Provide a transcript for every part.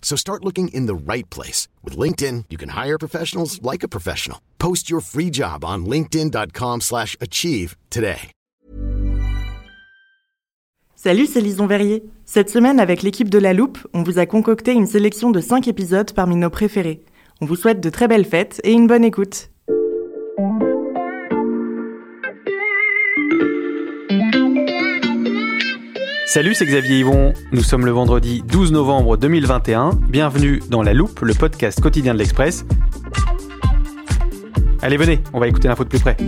So start looking in the right place. With LinkedIn, you can hire professionals like a professional. Post your free job on linkedin.com slash achieve today. Salut, c'est Lison Verrier. Cette semaine, avec l'équipe de La Loupe, on vous a concocté une sélection de 5 épisodes parmi nos préférés. On vous souhaite de très belles fêtes et une bonne écoute. Salut, c'est Xavier Yvon. Nous sommes le vendredi 12 novembre 2021. Bienvenue dans La Loupe, le podcast quotidien de l'Express. Allez, venez, on va écouter l'info de plus près.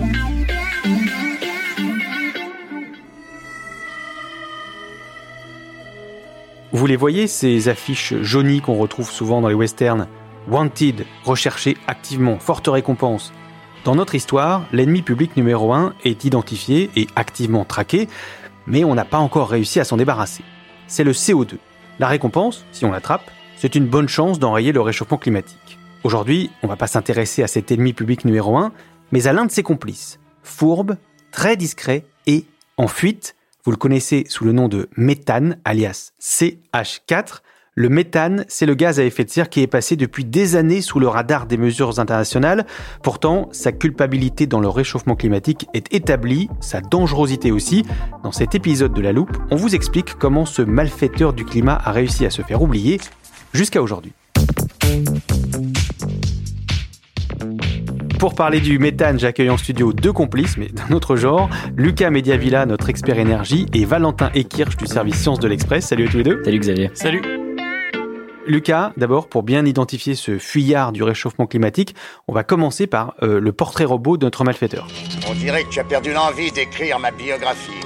Vous les voyez, ces affiches jaunies qu'on retrouve souvent dans les westerns? Wanted, recherché activement, forte récompense. Dans notre histoire, l'ennemi public numéro 1 est identifié et activement traqué, mais on n'a pas encore réussi à s'en débarrasser. C'est le CO2. La récompense, si on l'attrape, c'est une bonne chance d'enrayer le réchauffement climatique. Aujourd'hui, on va pas s'intéresser à cet ennemi public numéro 1, mais à l'un de ses complices, fourbe, très discret et en fuite. Vous le connaissez sous le nom de méthane, alias CH4. Le méthane, c'est le gaz à effet de serre qui est passé depuis des années sous le radar des mesures internationales. Pourtant, sa culpabilité dans le réchauffement climatique est établie, sa dangerosité aussi. Dans cet épisode de La Loupe, on vous explique comment ce malfaiteur du climat a réussi à se faire oublier jusqu'à aujourd'hui. Pour parler du méthane, j'accueille en studio deux complices, mais d'un autre genre. Lucas Mediavilla, notre expert énergie, et Valentin Ekirch du service Sciences de l'Express. Salut à tous les deux. Salut Xavier. Salut. Lucas, d'abord, pour bien identifier ce fuyard du réchauffement climatique, on va commencer par euh, le portrait robot de notre malfaiteur. On dirait que tu as perdu l'envie d'écrire ma biographie.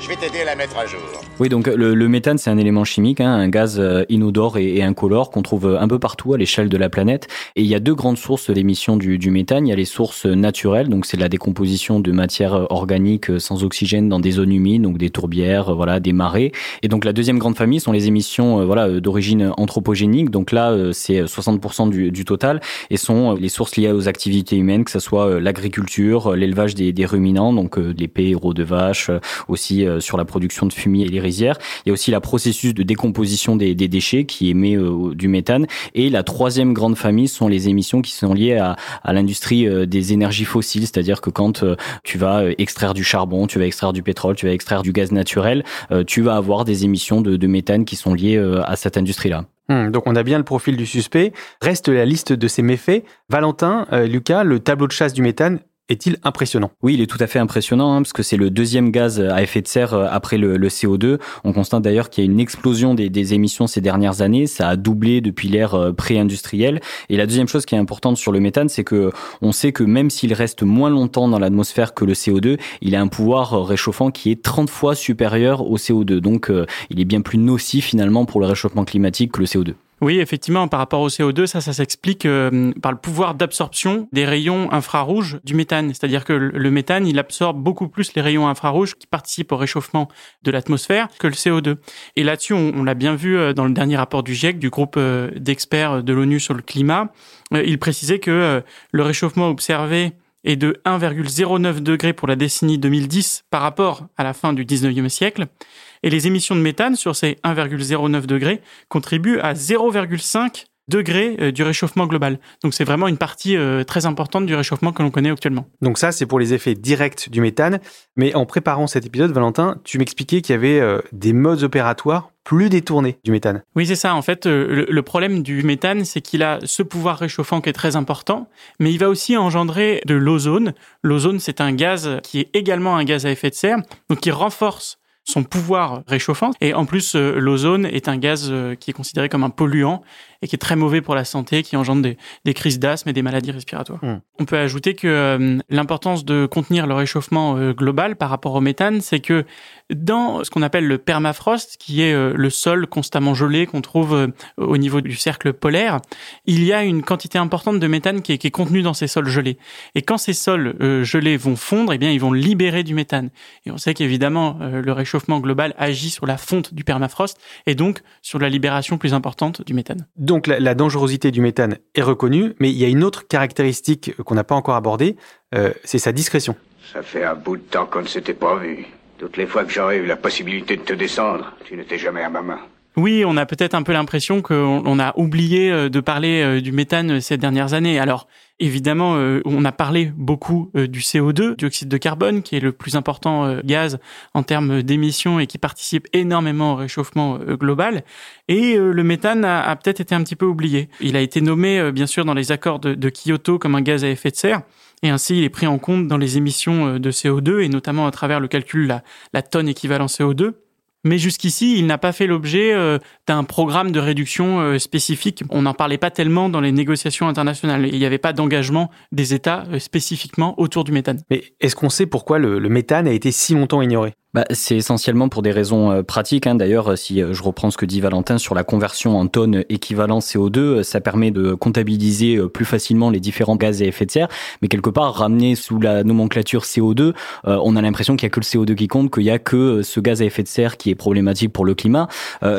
Je vais t'aider à la mettre à jour. Oui, donc le, le méthane, c'est un élément chimique, hein, un gaz euh, inodore et, incolore qu'on trouve un peu partout à l'échelle de la planète. Et il y a deux grandes sources d'émissions du, du méthane. Il y a les sources naturelles, donc c'est la décomposition de matières organiques sans oxygène dans des zones humides, donc des tourbières, voilà, des marais. Et donc la deuxième grande famille sont les émissions, euh, voilà, d'origine anthropogénique. Donc là, euh, c'est 60% du, du, total et sont les sources liées aux activités humaines, que ce soit l'agriculture, l'élevage des, des, ruminants, donc l'épée, héros de vache, aussi sur la production de fumier et les rizières. Il y a aussi la processus de décomposition des, déchets qui émet euh, du méthane. Et la troisième grande famille sont les émissions qui sont liées à, l'industrie euh, des énergies fossiles, c'est-à-dire que quand euh, tu vas extraire du charbon, tu vas extraire du pétrole, tu vas extraire du gaz naturel, tu vas avoir des émissions de, méthane qui sont liées à cette industrie-là. Hum, donc on a bien le profil du suspect. Reste la liste de ses méfaits. Valentin, Lucas, le tableau de chasse du méthane, est-il impressionnant? Oui, il est tout à fait impressionnant hein, parce que c'est le deuxième gaz à effet de serre après le, le CO2. On constate d'ailleurs qu'il y a une explosion des, émissions ces dernières années. Ça a doublé depuis l'ère pré-industrielle. Et la deuxième chose qui est importante sur le méthane, c'est que on sait que même s'il reste moins longtemps dans l'atmosphère que le CO2, il a un pouvoir réchauffant qui est 30 fois supérieur au CO2. Donc, euh, il est bien plus nocif finalement pour le réchauffement climatique que le CO2. Oui, effectivement, par rapport au CO2, ça, ça s'explique euh, par le pouvoir d'absorption des rayons infrarouges du méthane. C'est-à-dire que le méthane, il absorbe beaucoup plus les rayons infrarouges qui participent au réchauffement de l'atmosphère que le CO2. Et là-dessus, on, on l'a bien vu euh, dans le dernier rapport du GIEC, du groupe euh, d'experts de l'ONU sur le climat. Il précisait que le réchauffement observé est de 1,09 degré pour la décennie 2010 par rapport à la fin du 19e siècle. Et les émissions de méthane sur ces 1,09 degrés contribuent à 0,5 degrés du réchauffement global. Donc c'est vraiment une partie très importante du réchauffement que l'on connaît actuellement. Donc ça, c'est pour les effets directs du méthane. Mais en préparant cet épisode, Valentin, tu m'expliquais qu'il y avait des modes opératoires plus détourné du méthane. Oui, c'est ça. En fait, euh, le, problème du méthane, c'est qu'il a ce pouvoir réchauffant qui est très important, mais il va aussi engendrer de l'ozone. L'ozone, c'est un gaz qui est également un gaz à effet de serre, donc qui renforce son pouvoir réchauffant. Et en plus, euh, l'ozone est un gaz euh, qui est considéré comme un polluant et qui est très mauvais pour la santé, qui engendre des, des crises d'asthme et des maladies respiratoires. Hmm. On peut ajouter que euh, l'importance de contenir le réchauffement euh, global par rapport au méthane, c'est que dans ce qu'on appelle le permafrost, qui est euh, le sol constamment gelé qu'on trouve au niveau du cercle polaire, il y a une quantité importante de méthane qui est, qui est contenue dans ces sols gelés. Et quand ces sols gelés vont fondre, eh bien, ils vont libérer du méthane. Et on sait qu'évidemment, le réchauffement global agit sur la fonte du permafrost et donc sur la libération plus importante du méthane. Donc la, dangerosité du méthane est reconnue, mais il y a une autre caractéristique qu'on n'a pas encore abordée, euh, c'est sa discrétion. Ça fait un bout de temps qu'on ne s'était pas vu. Toutes les fois que j'aurais eu la possibilité de te descendre, tu n'étais jamais à ma main. Oui, on a peut-être un peu l'impression qu'on a oublié euh, de parler euh, du méthane ces dernières années. Alors, évidemment, euh, on a parlé beaucoup du CO2, dioxyde de carbone, qui est le plus important gaz en termes d'émissions et qui participe énormément au réchauffement global. Et le méthane a, peut-être été un petit peu oublié. Il a été nommé, bien sûr, dans les accords de, Kyoto comme un gaz à effet de serre. Et ainsi, il est pris en compte dans les émissions de CO2 et notamment à travers le calcul la, la tonne équivalent CO2. Mais jusqu'ici, il n'a pas fait l'objet euh, d'un programme de réduction euh, spécifique. On n'en parlait pas tellement dans les négociations internationales. Il n'y avait pas d'engagement des États euh, spécifiquement autour du méthane. Mais est-ce qu'on sait pourquoi le, le méthane a été si longtemps ignoré? Bah, c'est essentiellement pour des raisons euh, pratiques. Hein. D'ailleurs, euh, si euh, je reprends ce que dit Valentin sur la conversion en tonnes équivalent CO2, ça permet de comptabiliser plus facilement les différents gaz à effet de serre. Mais quelque part, ramener sous la nomenclature CO2, on a l'impression qu'il y a que le CO2 qui compte, qu'il y a que ce gaz à effet de serre qui est problématique pour le climat.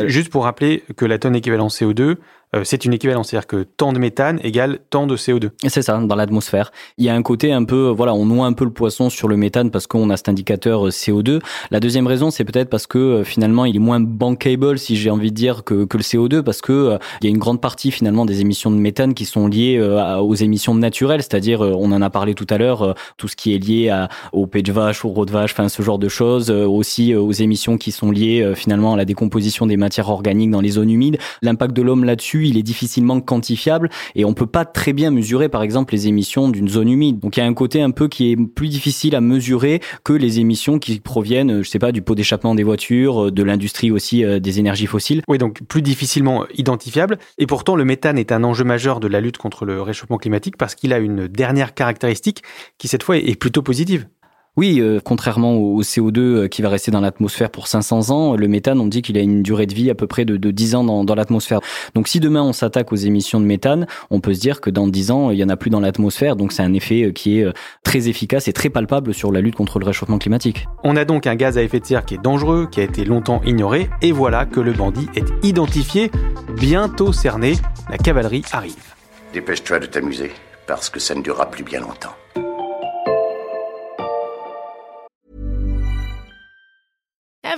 Juste pour rappeler que la tonne équivalent CO2, euh, c'est une équivalence. C'est-à-dire que tant de méthane égale tant de CO2. C'est ça, dans l'atmosphère. Il y a un côté un peu, voilà, on noie un peu le poisson sur le méthane parce qu'on a cet indicateur euh, CO2. La deuxième raison, c'est peut-être parce que euh, finalement, il est moins bankable, si j'ai envie de dire, que, que le CO2, parce que il y a une grande partie finalement des émissions de méthane qui sont liées aux émissions naturelles, c'est-à-dire, on en a parlé tout à l'heure, tout ce qui est lié à, au pêche de vache, au de vache, enfin ce genre de choses, aussi aux émissions qui sont liées finalement à la décomposition des matières organiques dans les zones humides. L'impact de l'homme là-dessus, il est difficilement quantifiable et on peut pas très bien mesurer par exemple les émissions d'une zone humide. Donc il y a un côté un peu qui est plus difficile à mesurer que les émissions qui proviennent, je sais pas, du pot d'échappement des voitures, de l'industrie aussi euh, des énergies fossiles. Oui, donc plus difficilement identifiable. Et pourtant, le méthane est un enjeu majeur de la lutte contre le réchauffement climatique parce qu'il a une dernière caractéristique qui cette fois est plutôt positive. Oui, euh, contrairement au CO2 euh, qui va rester dans l'atmosphère pour 500 ans, le méthane, on dit qu'il a une durée de vie à peu près de, de 10 ans dans, dans l'atmosphère. Donc si demain on s'attaque aux émissions de méthane, on peut se dire que dans 10 ans, il y en a plus dans l'atmosphère. Donc c'est un effet euh, qui est très efficace et très palpable sur la lutte contre le réchauffement climatique. On a donc un gaz à effet de serre qui est dangereux, qui a été longtemps ignoré, et voilà que le bandit est identifié, bientôt cerné. La cavalerie arrive. Dépêche-toi de t'amuser, parce que ça ne durera plus bien longtemps.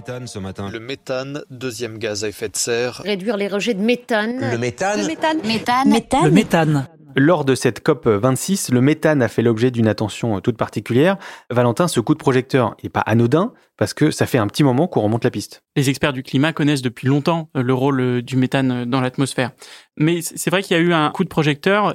Méthane ce matin. Le méthane, deuxième gaz à effet de serre. Réduire les rejets de méthane. Le méthane. Le méthane. Méthane. Le méthane. Lors de cette COP 26, le méthane a fait l'objet d'une attention toute particulière. Valentin, ce coup de projecteur n'est pas anodin parce que ça fait un petit moment qu'on remonte la piste. Les experts du climat connaissent depuis longtemps euh, le rôle euh, du méthane euh, dans l'atmosphère. Mais c'est vrai qu'il y a eu un coup de projecteur,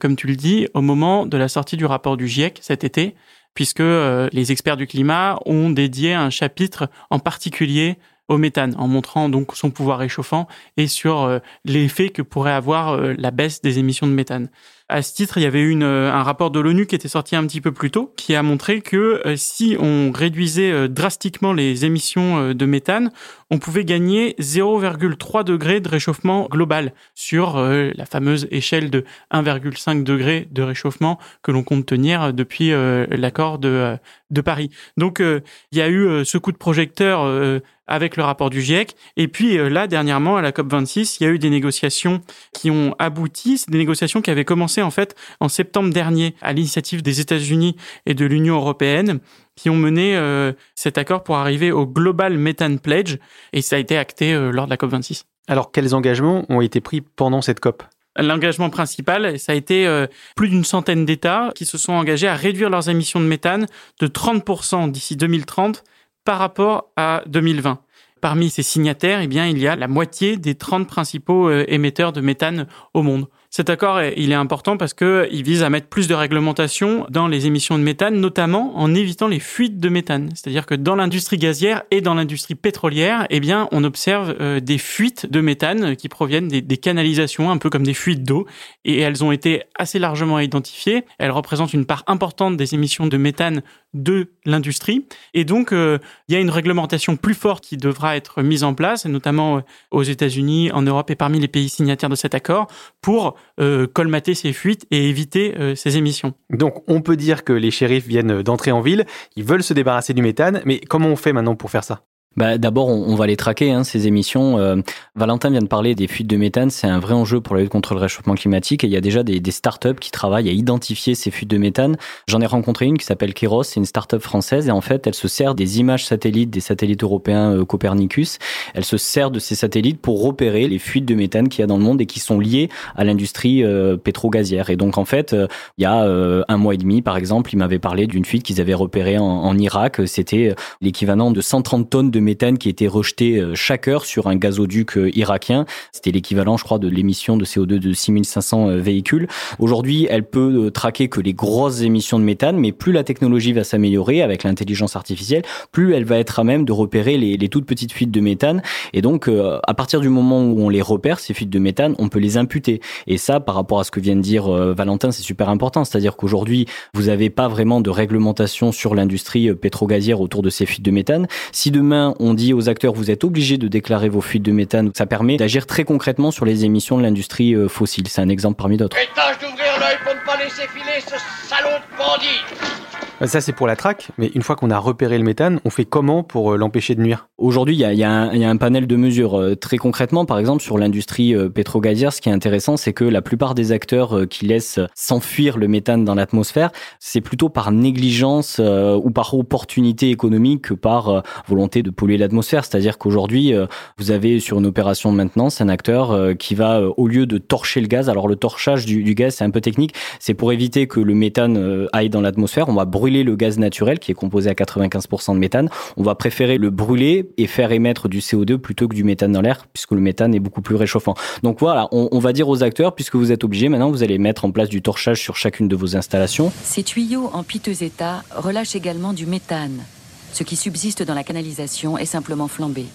comme tu le dis, au moment de la sortie du rapport du GIEC cet été, puisque euh, les experts du climat ont dédié un chapitre en particulier au méthane, en montrant donc son pouvoir réchauffant et sur l'effet que pourrait avoir la baisse des émissions de méthane. À ce titre, il y avait une, euh, un rapport de l'ONU qui était sorti un petit peu plus tôt, qui a montré que euh, si on réduisait euh, drastiquement les émissions de méthane, on pouvait gagner 0,3 degré de réchauffement global sur la fameuse échelle de 1,5 degré de réchauffement que l'on compte tenir depuis l'accord de Paris. Donc, il y a eu ce coup de projecteur avec le rapport du GIEC. Et puis là, dernièrement, à la COP26, il y a eu des négociations qui ont abouti. C'est des négociations qui avaient commencé en fait en septembre dernier à l'initiative des États-Unis et de l'Union européenne qui ont mené euh, cet accord pour arriver au Global Methane Pledge et ça a été acté euh, lors de la COP26. Alors quels engagements ont été pris pendant cette COP? L'engagement principal, ça a été euh, plus d'une centaine d'États qui se sont engagés à réduire leurs émissions de méthane de 30% d'ici 2030 par rapport à 2020. Parmi ces signataires, eh il y a la moitié des 30 principaux émetteurs de méthane au monde. Cet accord, il est important parce que il vise à mettre plus de réglementation dans les émissions de méthane, notamment en évitant les fuites de méthane. C'est-à-dire que dans l'industrie gazière et dans l'industrie pétrolière, eh on observe euh, des fuites de méthane qui proviennent des, des canalisations, un peu comme des fuites d'eau, et elles ont été assez largement identifiées. Elles représentent une part importante des émissions de méthane de l'industrie. Et donc, euh, il y a une réglementation plus forte qui devra être mise en place, notamment euh, aux États-Unis, en Europe et parmi les pays signataires de cet accord, pour euh, colmater ces fuites et éviter ces émissions. Donc on peut dire que les shérifs viennent d'entrer en ville, ils veulent se débarrasser du méthane, mais comment on fait maintenant pour faire ça? Bah, D'abord, on, on, va les traquer, hein, ces émissions. Euh, Valentin vient de parler des fuites de méthane. C'est un vrai enjeu pour la lutte contre le réchauffement climatique. Et il y a déjà des, des startups qui travaillent à identifier ces fuites de méthane. J'en ai rencontré une qui s'appelle Keros. C'est une startup française. Et en fait, elle se sert des images satellites des satellites européens euh, Copernicus. Elle se sert de ces satellites pour repérer les fuites de méthane qu'il y a dans le monde et qui sont liées à l'industrie euh, pétro-gazière. Et donc, en fait, euh, il y a euh, un mois et demi, par exemple, il m'avait parlé d'une fuite qu'ils avaient repérée en, en Irak. C'était l'équivalent de 130 tonnes de méthane qui était rejeté euh, chaque heure sur un gazoduc euh, irakien. C'était l'équivalent, je crois, de l'émission de CO2 de 6500 euh, véhicules. Aujourd'hui, elle peut traquer que les grosses émissions de méthane, mais plus la technologie va s'améliorer avec l'intelligence artificielle, plus elle va être à même de repérer les, les toutes petites fuites de méthane. Et donc, à partir du moment où on les repère, ces fuites de méthane, on peut les imputer. Et ça, par rapport à ce que vient de dire Valentin, c'est super important. C'est-à-dire qu'aujourd'hui, vous n'avez pas vraiment de réglementation sur l'industrie pétrogazière autour de ces fuites de méthane. Si demain on dit aux acteurs, vous êtes obligés de déclarer vos fuites de méthane. Ça permet d'agir très concrètement sur les émissions de l'industrie euh, fossile. C'est un exemple parmi d'autres. Ça, c'est pour la traque, mais une fois qu'on a repéré le méthane, on fait comment pour euh, l'empêcher de nuire? Aujourd'hui, il y a, un panel de mesures. Euh, très concrètement, par exemple, sur l'industrie euh, pétrogazière, ce qui est intéressant, c'est que la plupart des acteurs qui laissent s'enfuir le méthane dans l'atmosphère, c'est plutôt par négligence ou par opportunité économique que par volonté de polluer l'atmosphère. C'est-à-dire qu'aujourd'hui, vous avez sur une opération de maintenance un acteur qui va, au lieu de torcher le gaz, alors le torchage du, du gaz, c'est un peu technique, c'est pour éviter que le méthane aille dans l'atmosphère, on va brûler le gaz naturel qui est composé à 95% de méthane, on va préférer le brûler et faire émettre du CO2 plutôt que du méthane dans l'air puisque le méthane est beaucoup plus réchauffant. Donc voilà, on, on va dire aux acteurs, puisque vous êtes obligés, maintenant vous allez mettre en place du torchage sur chacune de vos installations. Ces tuyaux en piteux état relâchent également du méthane. Ce qui subsiste dans la canalisation est simplement flambé.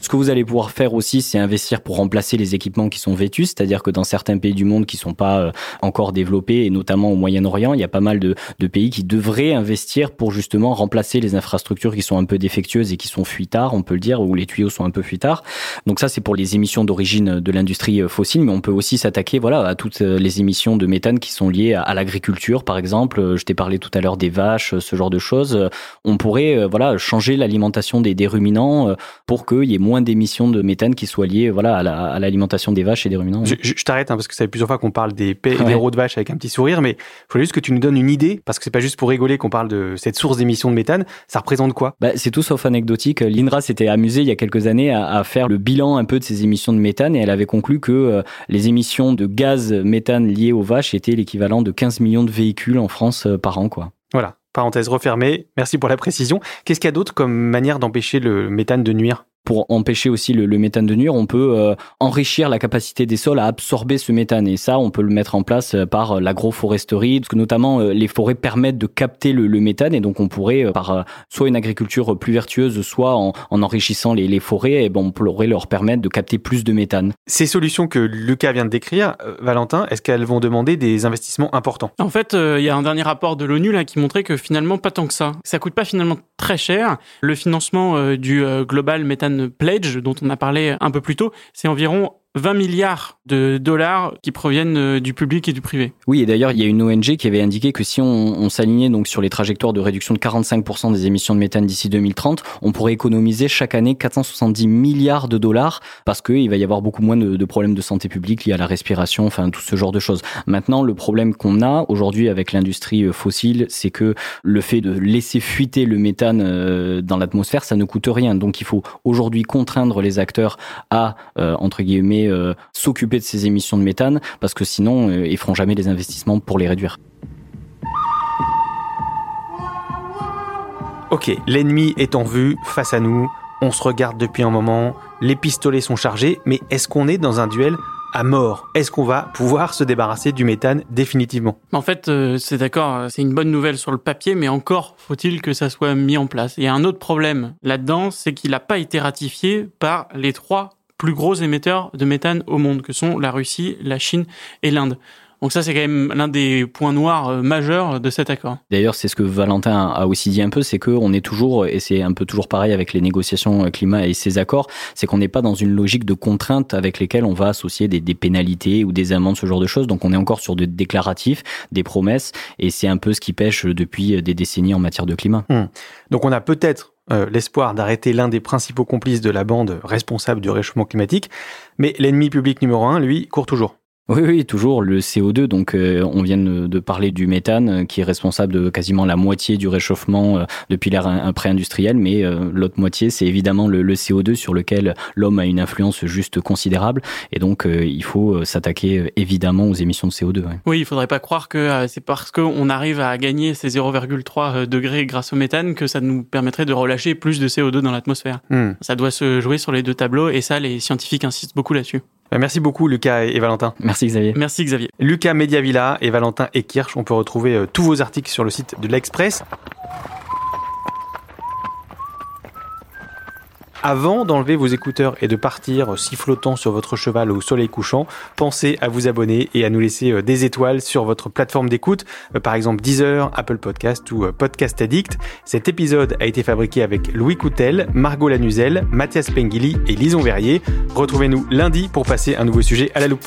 Ce que vous allez pouvoir faire aussi, c'est investir pour remplacer les équipements qui sont vêtus, c'est-à-dire que dans certains pays du monde qui sont pas euh, encore développés, et notamment au Moyen-Orient, il y a pas mal de, pays qui devraient investir pour justement remplacer les infrastructures qui sont un peu défectueuses et qui sont fuitards, on peut le dire, où les tuyaux sont un peu fuitards. Donc ça, c'est pour les émissions d'origine de l'industrie euh, fossile, mais on peut aussi s'attaquer, voilà, à toutes euh, les émissions de méthane qui sont liées à, l'agriculture, par exemple. Je t'ai parlé tout à l'heure des vaches, ce genre de choses. On pourrait, voilà, changer l'alimentation des, des ruminants pour qu'il y ait moins d'émissions de méthane qui soient liées voilà, à l'alimentation la, des vaches et des ruminants. Je, je, je t'arrête hein, parce que ça fait plusieurs fois qu'on parle des paix et des rots de vache avec un petit sourire, mais il faut juste que tu nous donnes une idée, parce que c'est pas juste pour rigoler qu'on parle de cette source d'émissions de méthane. Ça représente quoi? Bah, C'est tout sauf anecdotique. L'INRA s'était amusé il y a quelques années à, à, faire le bilan un peu de ces émissions de méthane et elle avait conclu que euh, les émissions de gaz méthane liées aux vaches étaient l'équivalent de 15 millions de véhicules en France euh, par an. Quoi. Voilà, parenthèse refermée. Merci pour la précision. Qu'est-ce qu'il y a d'autre comme manière d'empêcher le méthane de nuire? Pour empêcher aussi le, le méthane de nuire, on peut euh, enrichir la capacité des sols à absorber ce méthane. Et ça, on peut le mettre en place euh, par l'agroforesterie, parce que notamment les forêts permettent de capter le, le méthane, et donc on pourrait, par soit une agriculture plus vertueuse, soit en, en enrichissant les, les forêts, et bon, on pourrait leur permettre de capter plus de méthane. Ces solutions que Lucas vient de décrire, Valentin, est-ce qu'elles vont demander des investissements importants? En fait, il y a un dernier rapport de l'ONU là qui montrait que finalement pas tant que ça. Ça coûte pas finalement très cher. Le financement du Global Methane Pledge, dont on a parlé un peu plus tôt, c'est environ 20 milliards de dollars qui proviennent euh, du public et du privé. Oui, et d'ailleurs, il y a une ONG qui avait indiqué que si on, s'alignait donc sur les trajectoires de réduction de 45% des émissions de méthane d'ici 2030, on pourrait économiser chaque année 470 milliards de dollars parce qu'il va y avoir beaucoup moins de, de, problèmes de santé publique liés à la respiration, enfin tout ce genre de choses. Maintenant, le problème qu'on a aujourd'hui avec l'industrie euh, fossile, c'est que le fait de laisser fuiter le méthane euh, dans l'atmosphère, ça ne coûte rien. Donc il faut aujourd'hui contraindre les acteurs à, entre guillemets, euh, s'occuper de ces émissions de méthane parce que sinon euh, ils feront jamais les investissements pour les réduire. Ok, l'ennemi est en vue, face à nous, on se regarde depuis un moment, les pistolets sont chargés, mais est-ce qu'on est dans un duel à mort? Est-ce qu'on va pouvoir se débarrasser du méthane définitivement? En fait, euh, c'est d'accord, c'est une bonne nouvelle sur le papier, mais encore faut-il que ça soit mis en place. Il y a un autre problème là-dedans, c'est qu'il n'a pas été ratifié par les trois plus gros émetteurs de méthane au monde, que sont la Russie, la Chine et l'Inde. Donc ça, c'est quand même l'un des points noirs euh, majeurs de cet accord. D'ailleurs, c'est ce que Valentin a aussi dit un peu, c'est qu'on est toujours, et c'est un peu toujours pareil avec les négociations euh, climat et ces accords, c'est qu'on n'est pas dans une logique de contrainte avec lesquelles on va associer des, des, pénalités ou des amendes, ce genre de choses. Donc on est encore sur des déclaratifs, des promesses, et c'est un peu ce qui pêche depuis des décennies en matière de climat. Hum. Donc on a peut-être euh, l'espoir d'arrêter l'un des principaux complices de la bande responsable du réchauffement climatique, mais l'ennemi public numéro un, lui, court toujours. Oui, oui, toujours le CO2. Donc, euh, on vient de, parler du méthane, euh, qui est responsable de quasiment la moitié du réchauffement euh, depuis l'ère pré-industrielle. Mais euh, l'autre moitié, c'est évidemment le, le, CO2 sur lequel l'homme a une influence juste considérable. Et donc, euh, il faut s'attaquer évidemment aux émissions de CO2. Ouais. Oui, il faudrait pas croire que c'est parce qu'on arrive à gagner ces 0,3 degrés grâce au méthane que ça nous permettrait de relâcher plus de CO2 dans l'atmosphère. Hmm. Ça doit se jouer sur les deux tableaux, et ça, les scientifiques insistent beaucoup là-dessus. Merci beaucoup Lucas et Valentin. Merci Xavier. Merci Xavier. Lucas Mediavilla et Valentin Ekirch, on peut retrouver euh, tous vos articles sur le site de l'Express. Avant d'enlever vos écouteurs et de partir sifflotant sur votre cheval au soleil couchant, pensez à vous abonner et à nous laisser des étoiles sur votre plateforme d'écoute, par exemple Deezer, Apple Podcast ou Podcast Addict. Cet épisode a été fabriqué avec Louis Coutel, Margot Lanuzel, Mathias Pengili et Lison Verrier. Retrouvez-nous lundi pour passer un nouveau sujet à la loupe.